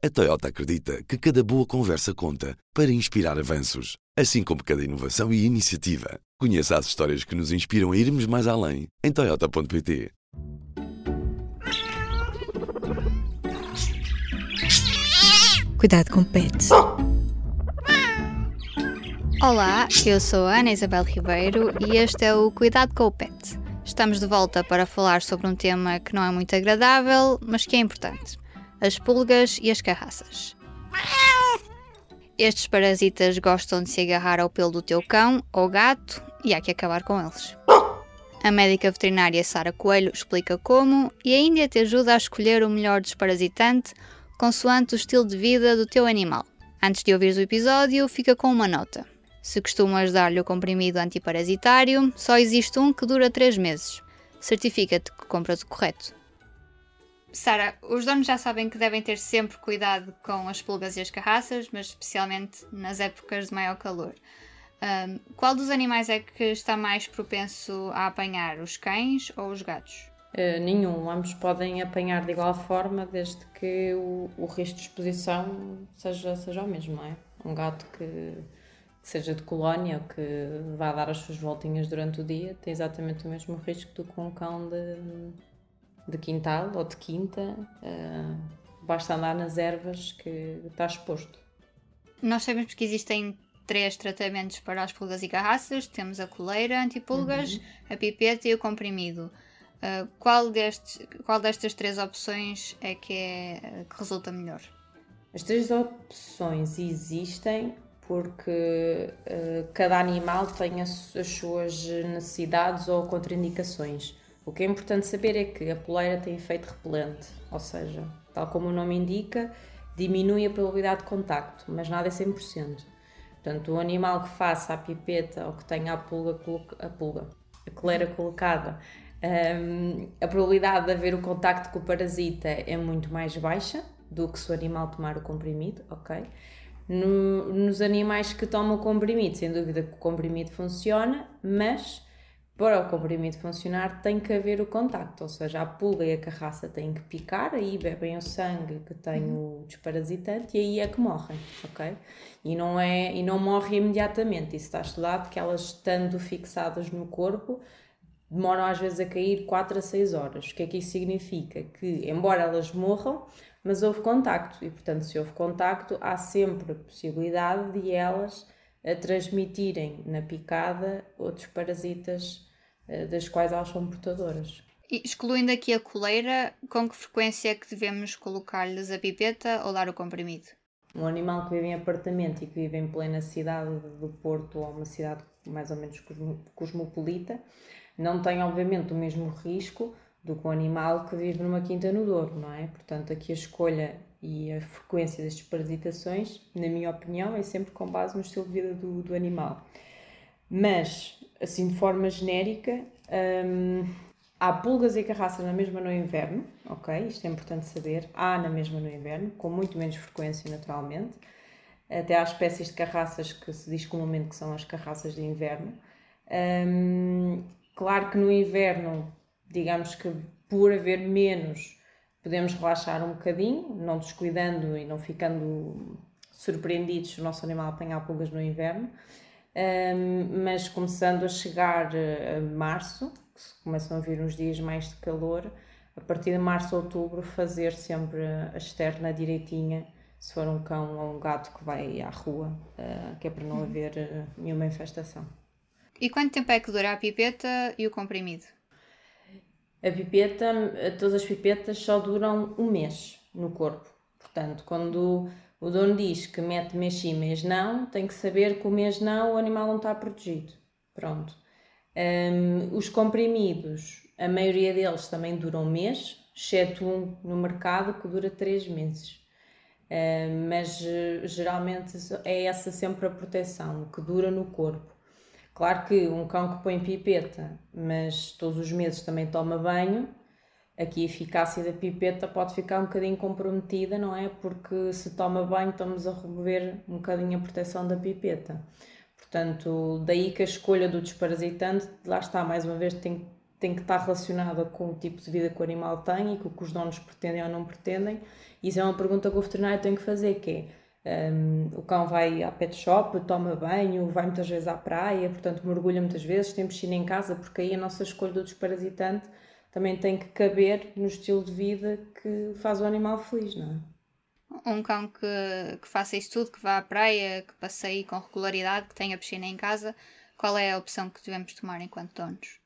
A Toyota acredita que cada boa conversa conta para inspirar avanços, assim como cada inovação e iniciativa. Conheça as histórias que nos inspiram a irmos mais além em Toyota.pt. Cuidado com pets. Olá, eu sou a Ana Isabel Ribeiro e este é o Cuidado com o Pet. Estamos de volta para falar sobre um tema que não é muito agradável, mas que é importante: as pulgas e as carraças. Estes parasitas gostam de se agarrar ao pelo do teu cão ou gato e há que acabar com eles. A médica veterinária Sara Coelho explica como e ainda te ajuda a escolher o melhor desparasitante consoante o estilo de vida do teu animal. Antes de ouvires o episódio, fica com uma nota. Se costumas dar-lhe o comprimido antiparasitário, só existe um que dura 3 meses. Certifica-te que compras o correto. Sara, os donos já sabem que devem ter sempre cuidado com as pulgas e as carraças, mas especialmente nas épocas de maior calor. Um, qual dos animais é que está mais propenso a apanhar, os cães ou os gatos? Uh, nenhum, ambos podem apanhar de igual forma desde que o, o risco de exposição seja, seja o mesmo, não é? Um gato que, que seja de colónia ou que vá dar as suas voltinhas durante o dia tem exatamente o mesmo risco do que um cão de, de quintal ou de quinta. Uh, basta andar nas ervas que está exposto. Nós sabemos que existem três tratamentos para as pulgas e carraças: temos a coleira antipulgas, uhum. a pipeta e o comprimido. Uh, qual, destes, qual destas três opções é que, é que resulta melhor? As três opções existem porque uh, cada animal tem as, as, suas necessidades ou contraindicações. O que é importante saber é que a poleira tem efeito repelente, ou seja, tal como o nome indica, diminui a probabilidade de contacto, mas nada é 100%. Portanto, o animal que faça a pipeta ou que tenha a pulga, a pulga, a coleira colocada um, a probabilidade de haver o contacto com o parasita é muito mais baixa do que se o animal tomar o comprimido, ok? No, nos animais que tomam o comprimido, sem dúvida que o comprimido funciona, mas para o comprimido funcionar tem que haver o contacto, ou seja, a pulga e a carraça têm que picar, aí bebem o sangue que tem o desparasitante e aí é que morrem, ok? E não, é, e não morre imediatamente, isso está estudado que elas estando fixadas no corpo demoram às vezes a cair 4 a 6 horas. O que é que isso significa? Que, embora elas morram, mas houve contacto e, portanto, se houve contacto, há sempre a possibilidade de elas a transmitirem na picada outros parasitas eh, das quais elas são portadoras. E excluindo aqui a coleira, com que frequência é que devemos colocar-lhes a pipeta ou dar o comprimido? Um animal que vive em apartamento e que vive em plena cidade do Porto ou uma cidade mais ou menos cosmopolita, não tem, obviamente, o mesmo risco do que um animal que vive numa quinta no Douro, não é? Portanto, aqui a escolha e a frequência destas parasitações, na minha opinião, é sempre com base no estilo de vida do, do animal. Mas, assim, de forma genérica, hum, há pulgas e carraças na mesma no inverno, ok? Isto é importante saber. Há na mesma no inverno, com muito menos frequência, naturalmente. Até há espécies de carraças que se diz comumente que são as carraças de inverno. Um, Claro que no inverno, digamos que por haver menos, podemos relaxar um bocadinho, não descuidando e não ficando surpreendidos se o nosso animal apanhar pulgas no inverno. Um, mas começando a chegar a março, que começam a vir uns dias mais de calor, a partir de março, outubro, fazer sempre a externa direitinha, se for um cão ou um gato que vai à rua, uh, que é para não uhum. haver uh, nenhuma infestação. E quanto tempo é que dura a pipeta e o comprimido? A pipeta, todas as pipetas só duram um mês no corpo. Portanto, quando o dono diz que mete mês sim, mês não, tem que saber que o mês não o animal não está protegido. Pronto. Um, os comprimidos, a maioria deles também duram um mês, exceto um no mercado que dura três meses. Um, mas geralmente é essa sempre a proteção, que dura no corpo. Claro que um cão que põe pipeta, mas todos os meses também toma banho, aqui a eficácia da pipeta pode ficar um bocadinho comprometida, não é? Porque se toma banho, estamos a remover um bocadinho a proteção da pipeta. Portanto, daí que a escolha do desparasitante, lá está, mais uma vez, tem, tem que estar relacionada com o tipo de vida que o animal tem e com o que os donos pretendem ou não pretendem. Isso é uma pergunta que o veterinário tem que fazer, que é um, o cão vai à pet shop, toma banho, vai muitas vezes à praia, portanto mergulha muitas vezes, tem piscina em casa, porque aí a nossa escolha do desparasitante também tem que caber no estilo de vida que faz o animal feliz, não é? Um cão que, que faça isso tudo, que vá à praia, que passeie com regularidade, que tenha piscina em casa, qual é a opção que devemos tomar enquanto donos?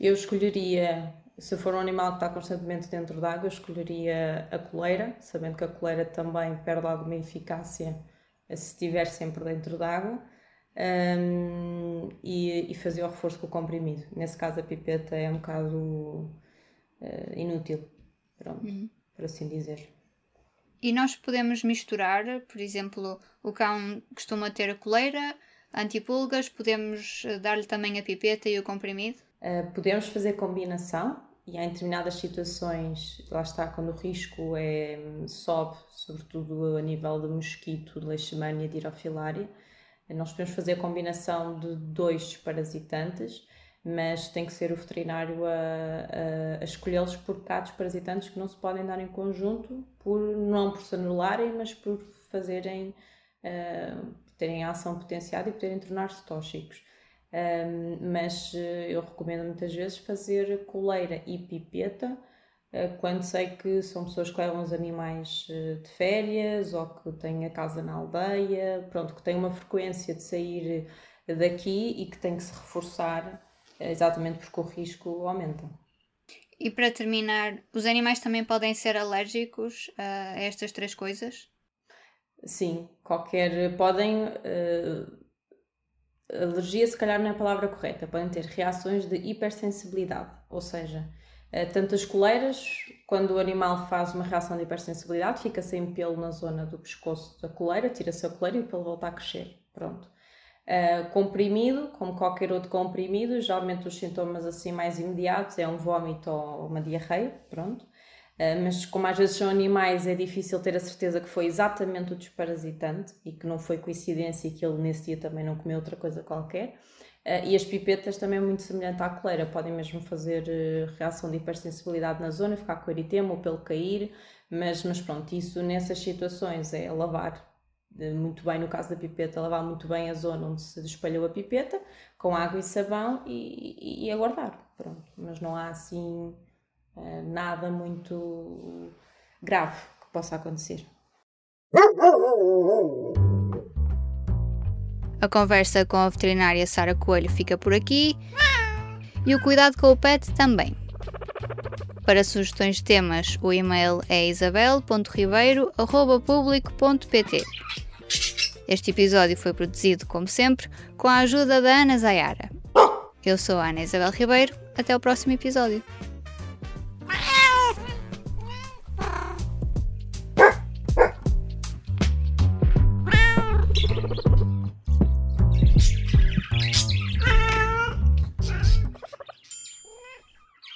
Eu escolheria, se for um animal que está constantemente dentro d'água, eu escolheria a coleira, sabendo que a coleira também perde alguma eficácia se estiver sempre dentro d'água. Um, e, e, fazer o reforço com o comprimido. Nesse caso, a pipeta é um bocado uh, inútil, pronto, uhum. por assim dizer. E nós podemos misturar, por exemplo, o cão costuma ter a coleira, antipulgas, podemos eh, dar-lhe também a pipeta e o comprimido? Uh, podemos fazer combinação e em determinadas situações, lá está, quando o risco é, sobe, sobretudo a nível de mosquito, de leishmania, de irofilária, nós podemos fazer a combinação de dois parasitantes, mas tem que ser o veterinário a, a, a escolhê-los porque há desparasitantes que não se podem dar em conjunto, por, não por se anularem, mas por fazerem, uh, terem a ação potenciada e poderem tornar-se tóxicos. Um, mas eh, eu recomendo muitas vezes fazer coleira e pipeta quando sei que são pessoas que levam os animais uh, de férias ou que têm a casa na aldeia, pronto, que têm uma frequência de sair daqui e que tem que se reforçar exatamente porque o risco aumenta. E para terminar, os animais também podem ser alérgicos a estas três coisas? Sim, qualquer. podem. Uh, alergia, se calhar, não é a palavra correta, podem ter reações de hipersensibilidade, ou seja, tanto as coleiras, quando o animal faz uma reação de hipersensibilidade, fica sem pelo na zona do pescoço da coleira, tira-se a coleira e o pelo volta a crescer. Pronto. Uh, comprimido, como qualquer outro comprimido, geralmente os sintomas assim mais imediatos é um vômito ou uma diarreia, pronto. Uh, mas como às vezes são animais, é difícil ter a certeza que foi exatamente o desparasitante e que não foi coincidência e que ele nesse dia também não comeu outra coisa qualquer. Uh, e as pipetas também é muito semelhante à coleira, podem mesmo fazer uh, reação de hipersensibilidade na zona, ficar com eritema ou pelo cair, mas, mas pronto, isso nessas situações é lavar muito bem, no caso da pipeta, lavar muito bem a zona onde se espalhou a pipeta, com água e sabão e, e, aguardar, pronto. Mas não há assim eh, nada muito grave que possa acontecer. A conversa com a veterinária Sara Coelho fica por aqui e o cuidado com o pet também. Para sugestões de temas, o e-mail é isabel.ribeiro.publico.pt. Este episódio foi produzido, como sempre, com a ajuda da Ana Zayara. Eu sou a Ana Isabel Ribeiro. Até o próximo episódio.